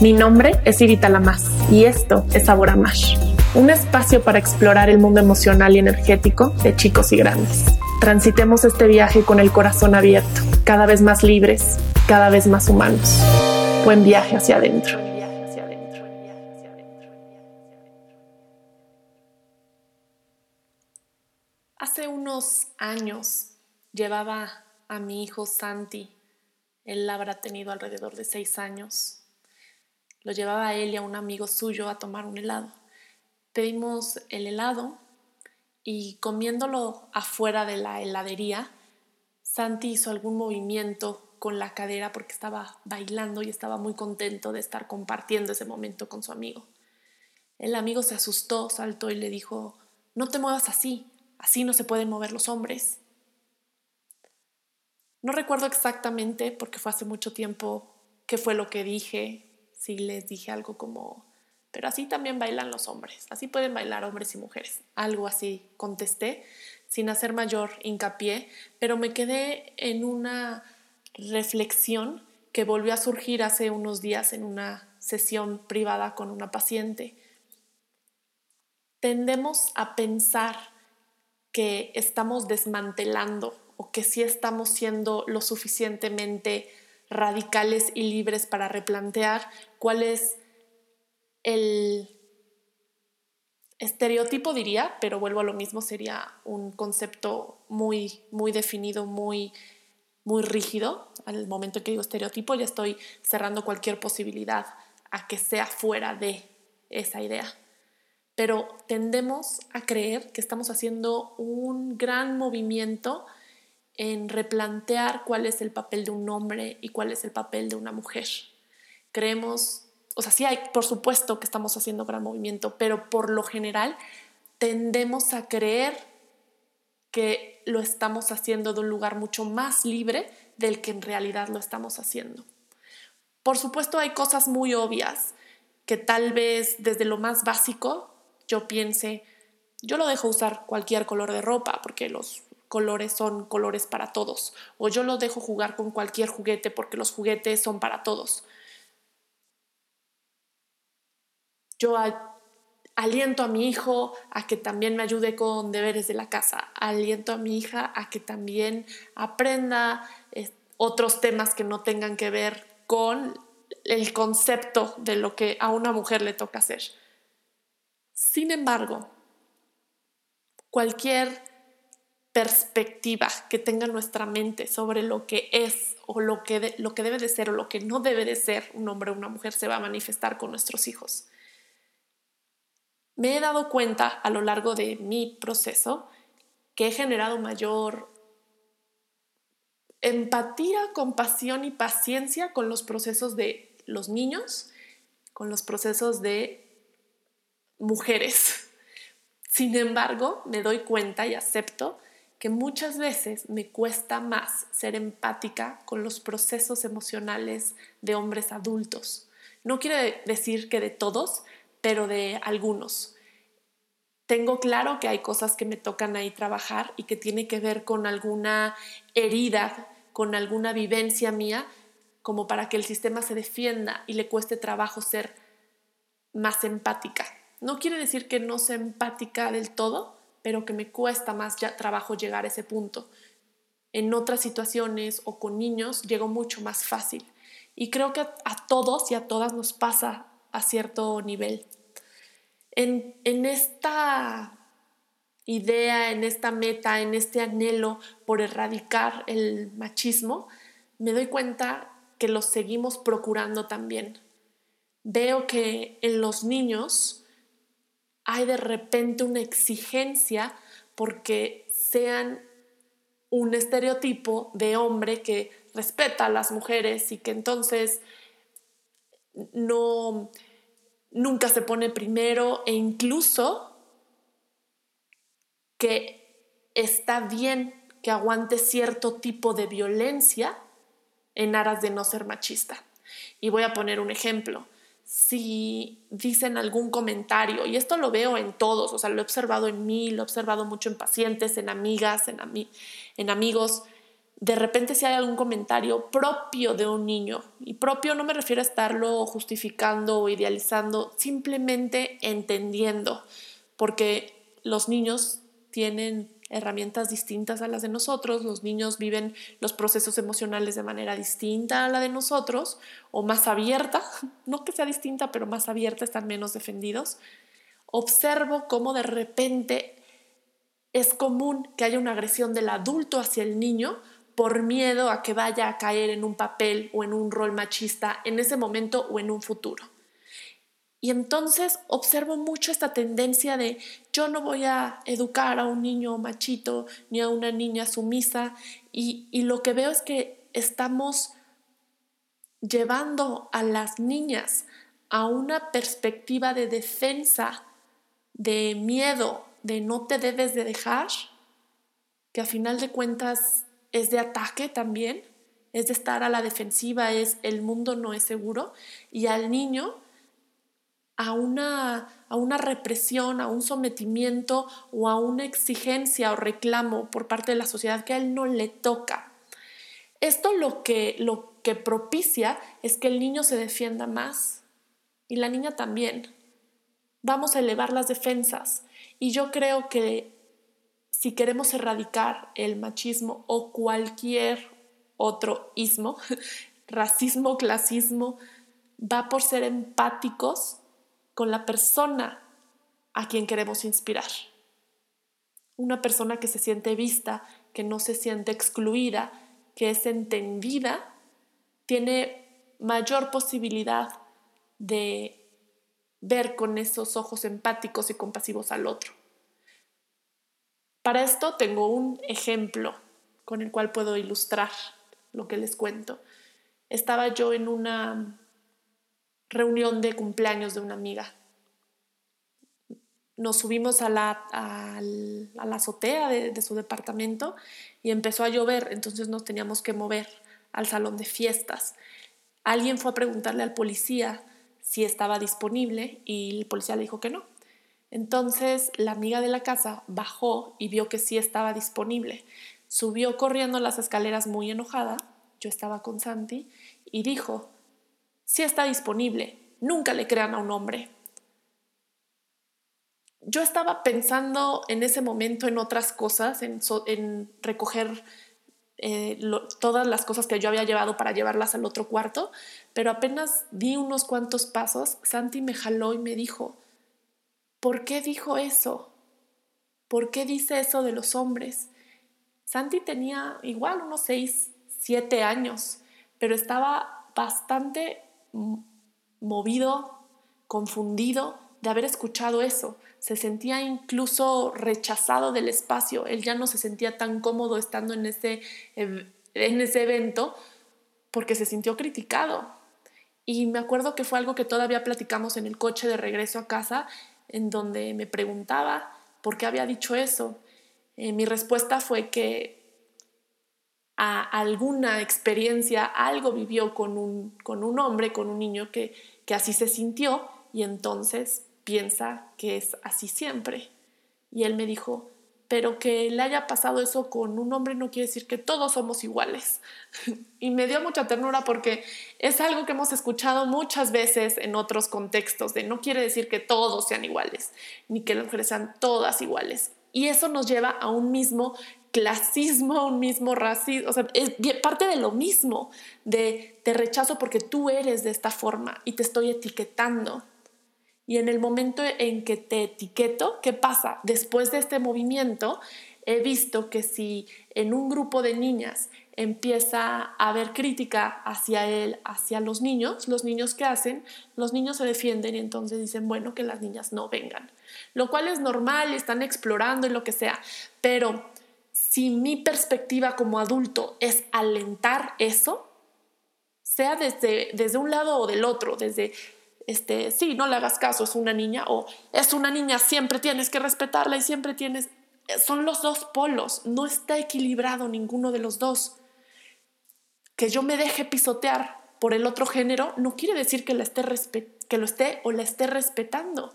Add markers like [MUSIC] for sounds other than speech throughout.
Mi nombre es Irita Lamas y esto es Sabor a Mash, un espacio para explorar el mundo emocional y energético de chicos y grandes. Transitemos este viaje con el corazón abierto, cada vez más libres, cada vez más humanos. Buen viaje hacia adentro. Hace unos años llevaba a mi hijo Santi, él habrá tenido alrededor de seis años, lo llevaba él y a un amigo suyo a tomar un helado. Pedimos el helado y comiéndolo afuera de la heladería, Santi hizo algún movimiento con la cadera porque estaba bailando y estaba muy contento de estar compartiendo ese momento con su amigo. El amigo se asustó, saltó y le dijo, no te muevas así, así no se pueden mover los hombres. No recuerdo exactamente, porque fue hace mucho tiempo, qué fue lo que dije, si les dije algo como, pero así también bailan los hombres, así pueden bailar hombres y mujeres. Algo así contesté sin hacer mayor hincapié, pero me quedé en una reflexión que volvió a surgir hace unos días en una sesión privada con una paciente. Tendemos a pensar que estamos desmantelando o que sí estamos siendo lo suficientemente radicales y libres para replantear cuál es el estereotipo, diría, pero vuelvo a lo mismo, sería un concepto muy, muy definido, muy, muy rígido. Al momento que digo estereotipo, ya estoy cerrando cualquier posibilidad a que sea fuera de esa idea. Pero tendemos a creer que estamos haciendo un gran movimiento en replantear cuál es el papel de un hombre y cuál es el papel de una mujer. Creemos, o sea, sí hay, por supuesto que estamos haciendo gran movimiento, pero por lo general tendemos a creer que lo estamos haciendo de un lugar mucho más libre del que en realidad lo estamos haciendo. Por supuesto hay cosas muy obvias que tal vez desde lo más básico yo piense, yo lo dejo usar cualquier color de ropa porque los colores son colores para todos. O yo lo dejo jugar con cualquier juguete porque los juguetes son para todos. Yo aliento a mi hijo a que también me ayude con deberes de la casa. Aliento a mi hija a que también aprenda eh, otros temas que no tengan que ver con el concepto de lo que a una mujer le toca hacer. Sin embargo, cualquier perspectiva que tenga nuestra mente sobre lo que es o lo que, lo que debe de ser o lo que no debe de ser un hombre o una mujer se va a manifestar con nuestros hijos. Me he dado cuenta a lo largo de mi proceso que he generado mayor empatía, compasión y paciencia con los procesos de los niños, con los procesos de mujeres. Sin embargo, me doy cuenta y acepto que muchas veces me cuesta más ser empática con los procesos emocionales de hombres adultos. No quiere decir que de todos, pero de algunos. Tengo claro que hay cosas que me tocan ahí trabajar y que tiene que ver con alguna herida, con alguna vivencia mía, como para que el sistema se defienda y le cueste trabajo ser más empática. No quiere decir que no sea empática del todo, pero que me cuesta más ya trabajo llegar a ese punto. En otras situaciones o con niños llego mucho más fácil. Y creo que a todos y a todas nos pasa a cierto nivel. En, en esta idea, en esta meta, en este anhelo por erradicar el machismo, me doy cuenta que lo seguimos procurando también. Veo que en los niños hay de repente una exigencia porque sean un estereotipo de hombre que respeta a las mujeres y que entonces no nunca se pone primero e incluso que está bien que aguante cierto tipo de violencia en aras de no ser machista. Y voy a poner un ejemplo si dicen algún comentario, y esto lo veo en todos, o sea, lo he observado en mí, lo he observado mucho en pacientes, en amigas, en, en amigos, de repente si hay algún comentario propio de un niño, y propio no me refiero a estarlo justificando o idealizando, simplemente entendiendo, porque los niños tienen herramientas distintas a las de nosotros, los niños viven los procesos emocionales de manera distinta a la de nosotros o más abierta, [LAUGHS] no que sea distinta, pero más abierta, están menos defendidos. Observo cómo de repente es común que haya una agresión del adulto hacia el niño por miedo a que vaya a caer en un papel o en un rol machista en ese momento o en un futuro. Y entonces observo mucho esta tendencia de yo no voy a educar a un niño machito ni a una niña sumisa. Y, y lo que veo es que estamos llevando a las niñas a una perspectiva de defensa, de miedo, de no te debes de dejar, que a final de cuentas es de ataque también, es de estar a la defensiva, es el mundo no es seguro, y al niño a una, a una represión, a un sometimiento o a una exigencia o reclamo por parte de la sociedad que a él no le toca. Esto lo que, lo que propicia es que el niño se defienda más y la niña también. Vamos a elevar las defensas y yo creo que si queremos erradicar el machismo o cualquier otro ismo, [LAUGHS] racismo, clasismo, va por ser empáticos con la persona a quien queremos inspirar. Una persona que se siente vista, que no se siente excluida, que es entendida, tiene mayor posibilidad de ver con esos ojos empáticos y compasivos al otro. Para esto tengo un ejemplo con el cual puedo ilustrar lo que les cuento. Estaba yo en una reunión de cumpleaños de una amiga. Nos subimos a la, a la azotea de, de su departamento y empezó a llover, entonces nos teníamos que mover al salón de fiestas. Alguien fue a preguntarle al policía si estaba disponible y el policía le dijo que no. Entonces la amiga de la casa bajó y vio que sí estaba disponible. Subió corriendo las escaleras muy enojada, yo estaba con Santi, y dijo, si está disponible. Nunca le crean a un hombre. Yo estaba pensando en ese momento en otras cosas, en, recoger eh, todas las cosas que yo había llevado para llevarlas al otro cuarto, pero apenas di unos cuantos pasos, Santi me jaló y me dijo, ¿por qué dijo eso? ¿Por qué dice eso de los hombres? Santi tenía igual unos seis, siete años, pero estaba bastante movido, confundido de haber escuchado eso. Se sentía incluso rechazado del espacio. Él ya no se sentía tan cómodo estando en ese, en ese evento porque se sintió criticado. Y me acuerdo que fue algo que todavía platicamos en el coche de regreso a casa, en donde me preguntaba por qué había dicho eso. Eh, mi respuesta fue que a alguna experiencia, algo vivió con un, con un hombre, con un niño que, que así se sintió y entonces piensa que es así siempre. Y él me dijo, pero que le haya pasado eso con un hombre no quiere decir que todos somos iguales. [LAUGHS] y me dio mucha ternura porque es algo que hemos escuchado muchas veces en otros contextos, de no quiere decir que todos sean iguales, ni que las mujeres sean todas iguales. Y eso nos lleva a un mismo clasismo, un mismo racismo, o sea, es parte de lo mismo, de te rechazo porque tú eres de esta forma y te estoy etiquetando. Y en el momento en que te etiqueto, ¿qué pasa? Después de este movimiento, he visto que si en un grupo de niñas empieza a haber crítica hacia él, hacia los niños, los niños que hacen, los niños se defienden y entonces dicen, bueno, que las niñas no vengan. Lo cual es normal, están explorando y lo que sea, pero si mi perspectiva como adulto es alentar eso, sea desde, desde un lado o del otro, desde, este, sí, no le hagas caso, es una niña, o es una niña, siempre tienes que respetarla y siempre tienes, son los dos polos, no está equilibrado ninguno de los dos. Que yo me deje pisotear por el otro género no quiere decir que, la esté que lo esté o la esté respetando.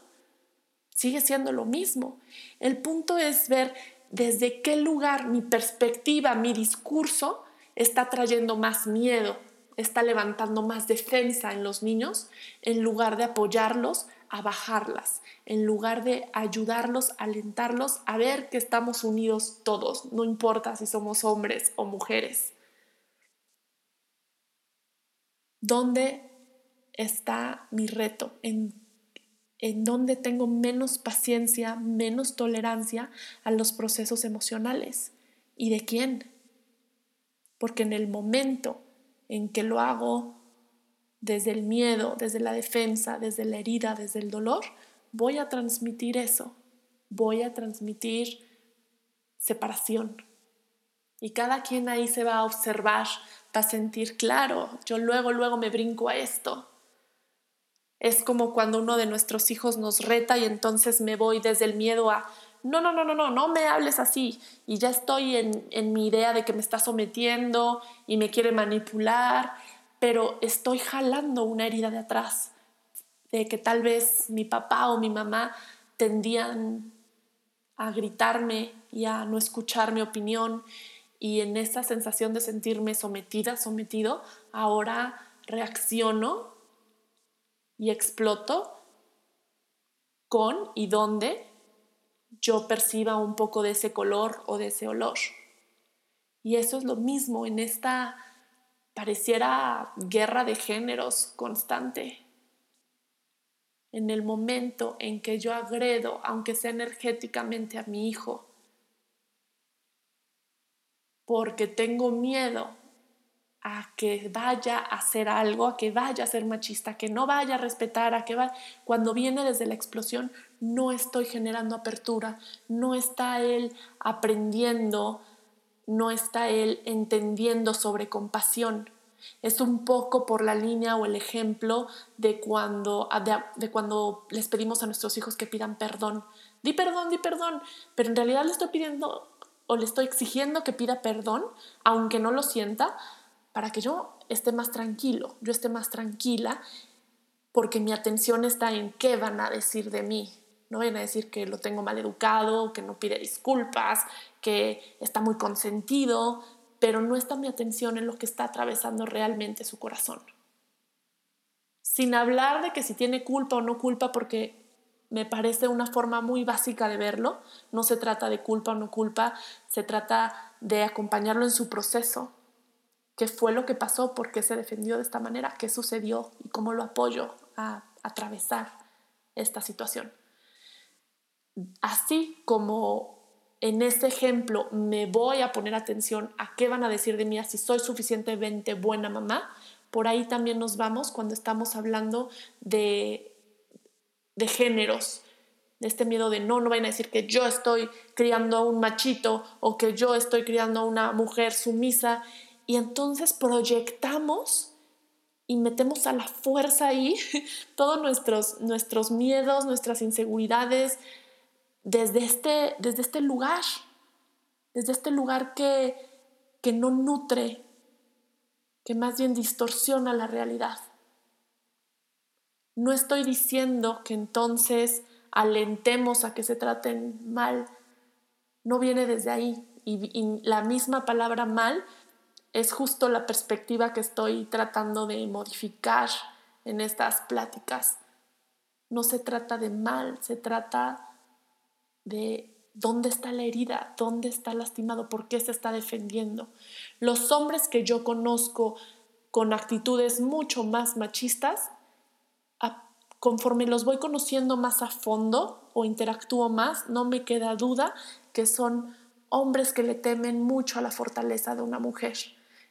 Sigue siendo lo mismo. El punto es ver desde qué lugar mi perspectiva, mi discurso está trayendo más miedo, está levantando más defensa en los niños en lugar de apoyarlos a bajarlas, en lugar de ayudarlos, alentarlos a ver que estamos unidos todos, no importa si somos hombres o mujeres. ¿Dónde está mi reto? ¿En, en dónde tengo menos paciencia, menos tolerancia a los procesos emocionales? ¿Y de quién? Porque en el momento en que lo hago desde el miedo, desde la defensa, desde la herida, desde el dolor, voy a transmitir eso, voy a transmitir separación. Y cada quien ahí se va a observar, va a sentir, claro, yo luego, luego me brinco a esto. Es como cuando uno de nuestros hijos nos reta y entonces me voy desde el miedo a, no, no, no, no, no, no me hables así. Y ya estoy en, en mi idea de que me está sometiendo y me quiere manipular pero estoy jalando una herida de atrás, de que tal vez mi papá o mi mamá tendían a gritarme y a no escuchar mi opinión y en esa sensación de sentirme sometida, sometido, ahora reacciono y exploto con y donde yo perciba un poco de ese color o de ese olor. Y eso es lo mismo en esta pareciera guerra de géneros constante. En el momento en que yo agredo, aunque sea energéticamente, a mi hijo, porque tengo miedo a que vaya a hacer algo, a que vaya a ser machista, a que no vaya a respetar, a que va cuando viene desde la explosión no estoy generando apertura, no está él aprendiendo no está él entendiendo sobre compasión. Es un poco por la línea o el ejemplo de cuando, de, cuando les pedimos a nuestros hijos que pidan perdón. Di perdón, di perdón, pero en realidad le estoy pidiendo o le estoy exigiendo que pida perdón, aunque no lo sienta, para que yo esté más tranquilo, yo esté más tranquila, porque mi atención está en qué van a decir de mí, no vayan a decir que lo tengo mal educado, que no pide disculpas, que está muy consentido, pero no está mi atención en lo que está atravesando realmente su corazón. Sin hablar de que si tiene culpa o no culpa, porque me parece una forma muy básica de verlo. No se trata de culpa o no culpa, se trata de acompañarlo en su proceso. ¿Qué fue lo que pasó? ¿Por qué se defendió de esta manera? ¿Qué sucedió? ¿Y cómo lo apoyo a atravesar esta situación? así como en este ejemplo me voy a poner atención a qué van a decir de mí, si soy suficientemente buena mamá, por ahí también nos vamos cuando estamos hablando de, de géneros, de este miedo de no, no vayan a decir que yo estoy criando a un machito o que yo estoy criando a una mujer sumisa y entonces proyectamos y metemos a la fuerza ahí [LAUGHS] todos nuestros, nuestros miedos, nuestras inseguridades, desde este, desde este lugar, desde este lugar que, que no nutre, que más bien distorsiona la realidad. No estoy diciendo que entonces alentemos a que se traten mal, no viene desde ahí. Y, y, la misma palabra mal es justo la perspectiva que estoy tratando de modificar en estas pláticas. No se trata de mal, se trata de dónde está la herida, dónde está lastimado, por qué se está defendiendo. Los hombres que yo conozco con actitudes mucho más machistas, conforme los voy conociendo más a fondo o interactúo más, no me queda duda que son hombres que le temen mucho a la fortaleza de una mujer.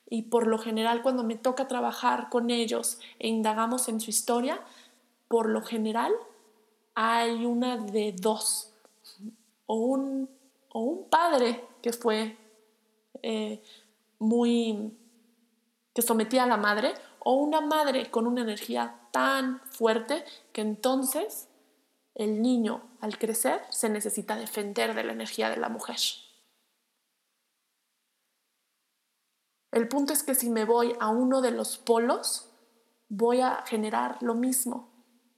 Y por lo general cuando me toca trabajar con ellos e indagamos en su historia, por lo general hay una de dos o un, o un padre que fue eh, muy, que sometía a la madre, o una madre con una energía tan fuerte que entonces el niño al crecer se necesita defender de la energía de la mujer. El punto es que si me voy a uno de los polos, voy a generar lo mismo.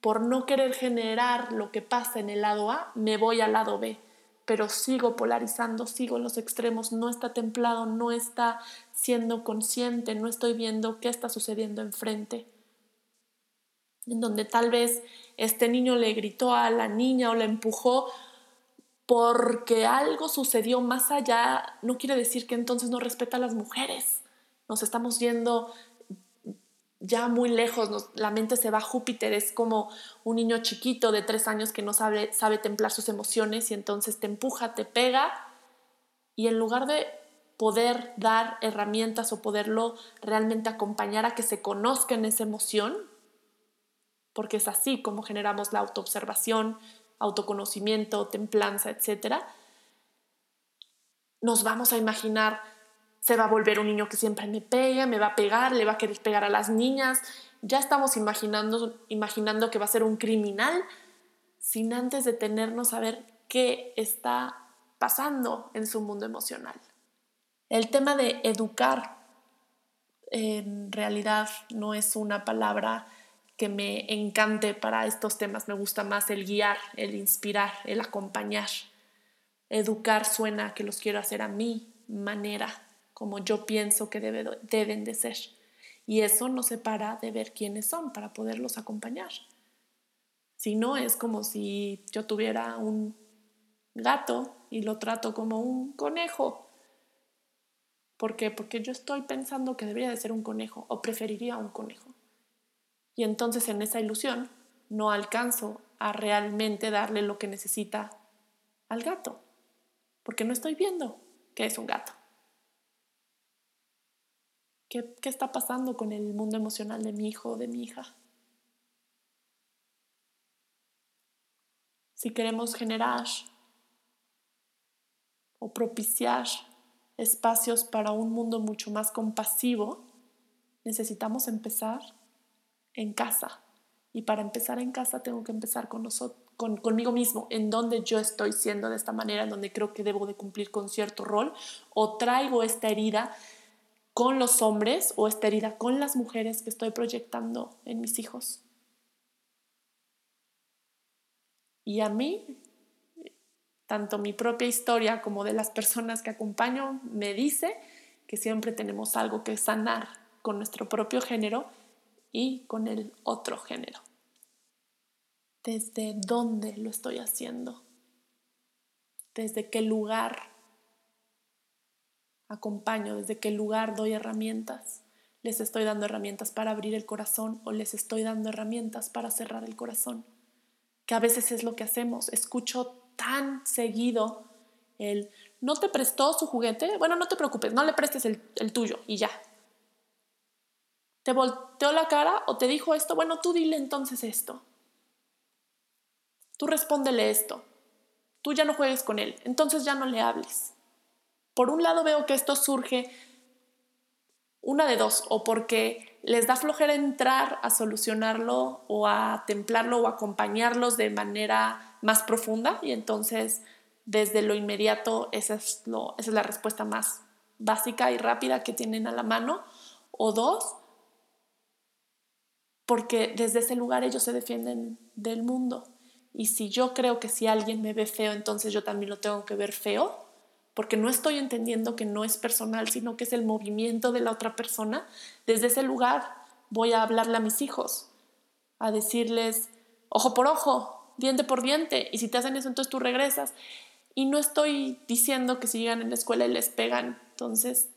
Por no querer generar lo que pasa en el lado A, me voy al lado B pero sigo polarizando, sigo en los extremos, no está templado, no está siendo consciente, no estoy viendo qué está sucediendo enfrente. En donde tal vez este niño le gritó a la niña o la empujó porque algo sucedió más allá, no quiere decir que entonces no respeta a las mujeres. Nos estamos yendo ya muy lejos, la mente se va a Júpiter, es como un niño chiquito de tres años que no sabe, sabe templar sus emociones y entonces te empuja, te pega y en lugar de poder dar herramientas o poderlo realmente acompañar a que se conozca en esa emoción, porque es así como generamos la autoobservación, autoconocimiento, templanza, etc., nos vamos a imaginar se va a volver un niño que siempre me pega, me va a pegar, le va a querer pegar a las niñas. Ya estamos imaginando, imaginando que va a ser un criminal sin antes detenernos a ver qué está pasando en su mundo emocional. El tema de educar en realidad no es una palabra que me encante para estos temas. Me gusta más el guiar, el inspirar, el acompañar. Educar suena que los quiero hacer a mi manera como yo pienso que deben de ser. Y eso nos separa de ver quiénes son para poderlos acompañar. Si no, es como si yo tuviera un gato y lo trato como un conejo. ¿Por qué? Porque yo estoy pensando que debería de ser un conejo o preferiría un conejo. Y entonces en esa ilusión no alcanzo a realmente darle lo que necesita al gato, porque no estoy viendo que es un gato. ¿Qué, está pasando con el mundo emocional de mi hijo o de mi hija? Si queremos generar o propiciar espacios para un mundo mucho más compasivo, necesitamos empezar en casa. Y para empezar en casa tengo que empezar con nosotros, con, conmigo mismo, en donde yo estoy siendo de esta manera, en donde creo que debo de cumplir con cierto rol, o traigo esta herida con los hombres o esta herida con las mujeres que estoy proyectando en mis hijos. Y a mí, tanto mi propia historia como de las personas que acompaño, me dice que siempre tenemos algo que sanar con nuestro propio género y con el otro género. ¿Desde dónde lo estoy haciendo? ¿Desde qué lugar acompaño, desde qué lugar doy herramientas. Les estoy dando herramientas para abrir el corazón o les estoy dando herramientas para cerrar el corazón. Que a veces es lo que hacemos. Escucho tan seguido el, ¿no te prestó su juguete? Bueno, no te preocupes, no le prestes el, el tuyo y ya. ¿Te volteó la cara o te dijo esto? Bueno, tú dile entonces esto. Tú respóndele esto. Tú ya no juegues con él, entonces ya no le hables. Por un lado veo que esto surge una de dos, o porque les da flojera entrar a solucionarlo o a templarlo o acompañarlos de manera más profunda y entonces desde lo inmediato esa es, esa es la respuesta más básica y rápida que tienen a la mano, o dos, porque desde ese lugar ellos se defienden del mundo. Y si yo creo que si alguien me ve feo, entonces yo también lo tengo que ver feo, porque no estoy entendiendo que no es personal, sino que es el movimiento de la otra persona, desde ese lugar voy a hablarle a mis hijos, a decirles ojo por ojo, diente por diente, y si te hacen eso, entonces tú regresas. Y no estoy diciendo que si llegan en la escuela y les pegan, entonces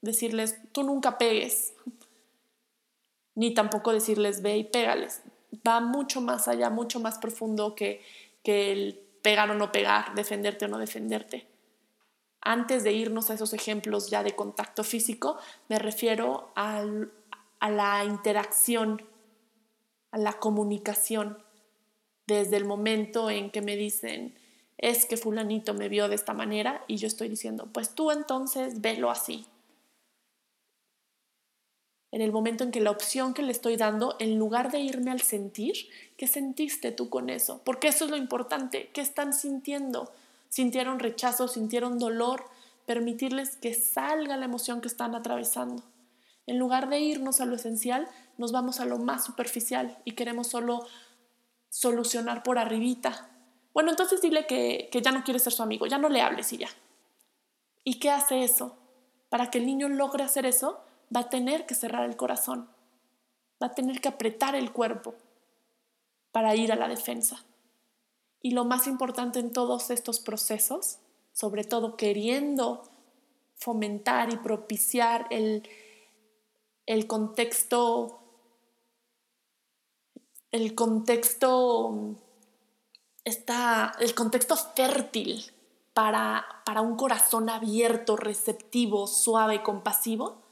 decirles, tú nunca pegues, [LAUGHS] ni tampoco decirles, ve y pégales. Va mucho más allá, mucho más profundo que, que el pegar o no pegar, defenderte o no defenderte antes de irnos a esos ejemplos ya de contacto físico, me refiero a la interacción, a la comunicación, desde el momento en que me dicen, es que fulanito me vio de esta manera y yo estoy diciendo, pues tú entonces velo así. En el momento en que la opción que le estoy dando, en lugar de irme al sentir, ¿qué sentiste tú con eso? Porque eso es lo importante, ¿qué están sintiendo? Sintieron rechazo, sintieron dolor, permitirles que salga la emoción que están atravesando. En lugar de irnos a lo esencial, nos vamos a lo más superficial y queremos solo solucionar por arribita. Bueno, entonces dile que, que ya no quiere ser su amigo, ya no le hables y ya. ¿Y qué hace eso? Para que el niño logre hacer eso, va a tener que cerrar el corazón, va a tener que apretar el cuerpo para ir a la defensa. Y lo más importante en todos estos procesos, sobre todo queriendo fomentar y propiciar el, el contexto, el contexto está el contexto fértil para, para un corazón abierto, receptivo, suave, compasivo,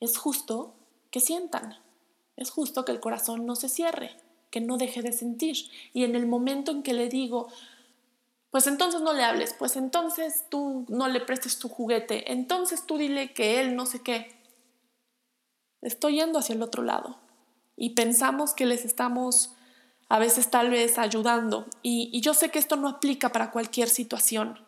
es justo que sientan, es justo que el corazón no se cierre, que no deje de sentir. Y en el momento en que le digo, pues entonces no le hables, pues entonces tú no le prestes tu juguete, entonces tú dile que él no sé qué, estoy yendo hacia el otro lado. Y pensamos que les estamos a veces tal vez ayudando. Y, yo sé que esto no aplica para cualquier situación.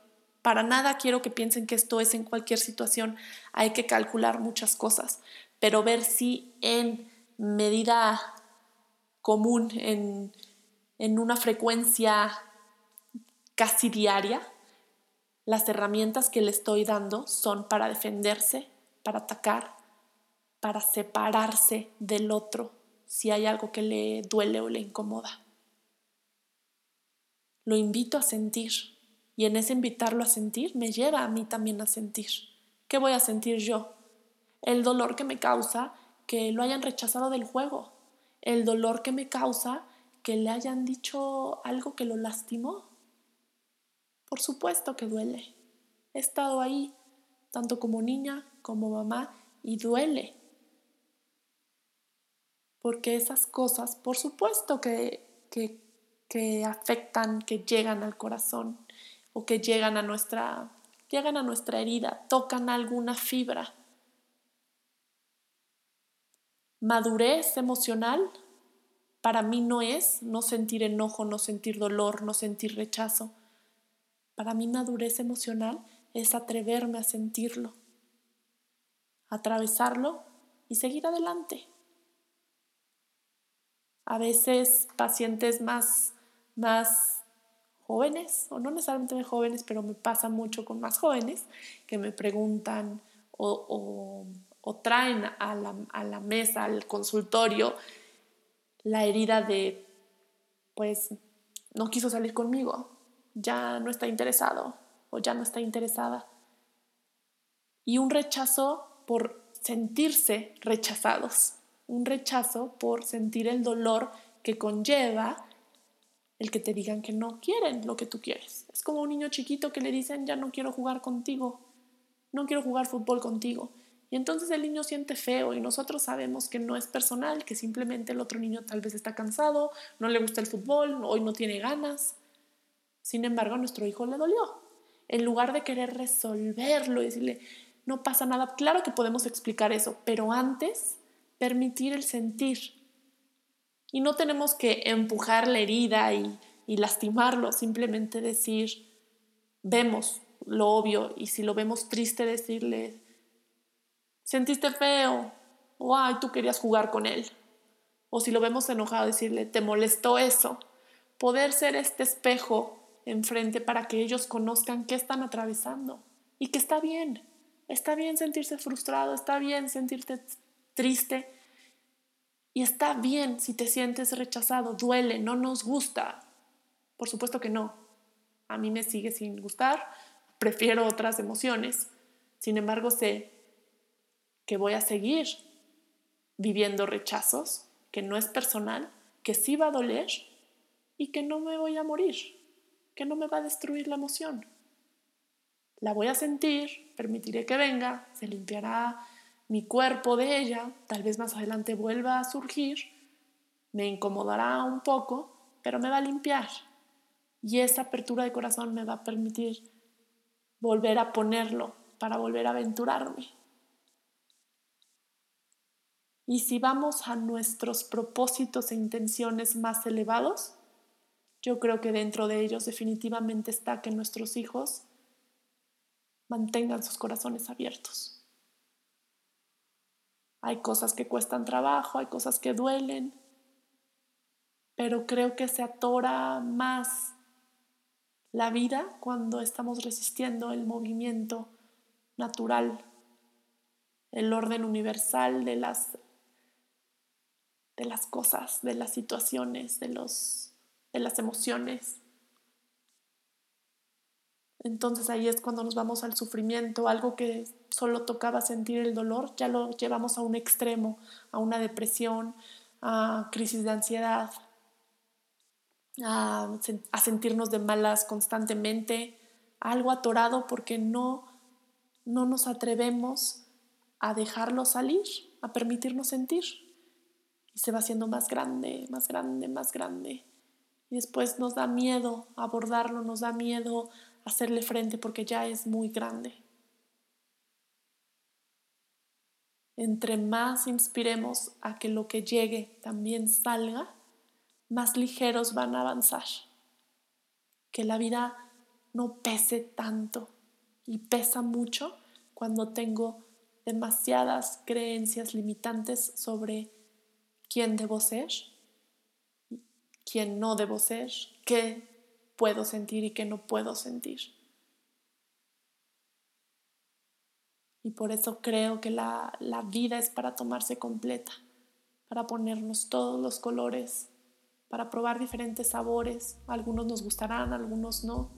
Para nada quiero que piensen que esto es en cualquier situación. Hay que calcular muchas cosas, pero ver si en medida común, en, en una frecuencia casi diaria, las herramientas que le estoy dando son para defenderse, para atacar, para separarse del otro, si hay algo que le duele o le incomoda. Lo invito a sentir y en ese invitarlo a sentir me lleva a mí también a sentir. ¿Qué voy a sentir yo? El dolor que me causa que lo hayan rechazado del juego, el dolor que me causa que le hayan dicho algo que lo lastimó. Por supuesto que duele. He estado ahí, tanto como niña como mamá, y duele porque esas cosas, por supuesto que, que, afectan, que llegan al corazón o que llegan a nuestra, llegan a nuestra herida, tocan alguna fibra. Madurez emocional para mí no es no sentir enojo, no sentir dolor, no sentir rechazo. Para mí madurez emocional es atreverme a sentirlo, atravesarlo y seguir adelante a veces pacientes más, más jóvenes, o no necesariamente jóvenes, pero me pasa mucho con más jóvenes, que me preguntan o, traen a la, a la, mesa, al consultorio, la herida de, pues, no quiso salir conmigo, ya no está interesado o ya no está interesada. Y un rechazo por sentirse rechazados un rechazo por sentir el dolor que conlleva el que te digan que no quieren lo que tú quieres. Es como un niño chiquito que le dicen, ya no quiero jugar contigo, no quiero jugar fútbol contigo. Entonces el niño siente feo y nosotros sabemos que no es personal, que simplemente el otro niño tal vez está cansado, no le gusta el fútbol, hoy no tiene ganas. Sin embargo, a nuestro hijo le dolió. En lugar de querer resolverlo y decirle, no pasa nada, claro que podemos explicar eso, pero antes permitir el sentir. Y no tenemos que empujar la herida y, lastimarlo, simplemente decir, vemos lo obvio y si lo vemos triste decirle, sentiste feo o ay, tú querías jugar con él. O si lo vemos enojado decirle, te molestó eso. Poder ser este espejo enfrente para que ellos conozcan qué están atravesando y que está bien. Está bien sentirse frustrado, está bien sentirte triste. Y está bien si te sientes rechazado, duele, no nos gusta. Por supuesto que no. A mí me sigue sin gustar, prefiero otras emociones. Sin embargo, sé que voy a seguir viviendo rechazos, que no es personal, que sí va a doler y que no me voy a morir, que no me va a destruir la emoción. La voy a sentir, permitiré que venga, se limpiará mi cuerpo de ella, tal vez más adelante vuelva a surgir, me incomodará un poco, pero me va a limpiar. Y esa apertura de corazón me va a permitir volver a ponerlo para volver a aventurarme. Y si vamos a nuestros propósitos e intenciones más elevados, yo creo que dentro de ellos definitivamente está que nuestros hijos mantengan sus corazones abiertos. Hay cosas que cuestan trabajo, hay cosas que duelen, pero creo que se atora más la vida cuando estamos resistiendo el movimiento natural, el orden universal de las, de las cosas, de las situaciones, de, los, de las emociones. Entonces ahí es cuando nos vamos al sufrimiento, algo que solo tocaba sentir el dolor, ya lo llevamos a un extremo, a una depresión, a crisis de ansiedad, a, sentirnos de malas constantemente, algo atorado porque no, no nos atrevemos a dejarlo salir, a permitirnos sentir. Y se va haciendo más grande, más grande, más grande. Y después nos da miedo abordarlo, nos da miedo hacerle frente porque ya es muy grande. Entre más inspiremos a que lo que llegue también salga, más ligeros van a avanzar. Que la vida no pese tanto y pesa mucho cuando tengo demasiadas creencias limitantes sobre quién debo ser, quién no debo ser, qué puedo sentir y qué no puedo sentir. Y por eso creo que la, la vida es para tomarse completa, para ponernos todos los colores para probar diferentes sabores. Algunos nos gustarán, algunos no.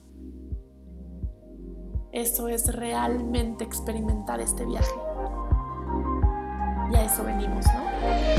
Eso es realmente experimentar este viaje. Y a eso venimos, ¿no?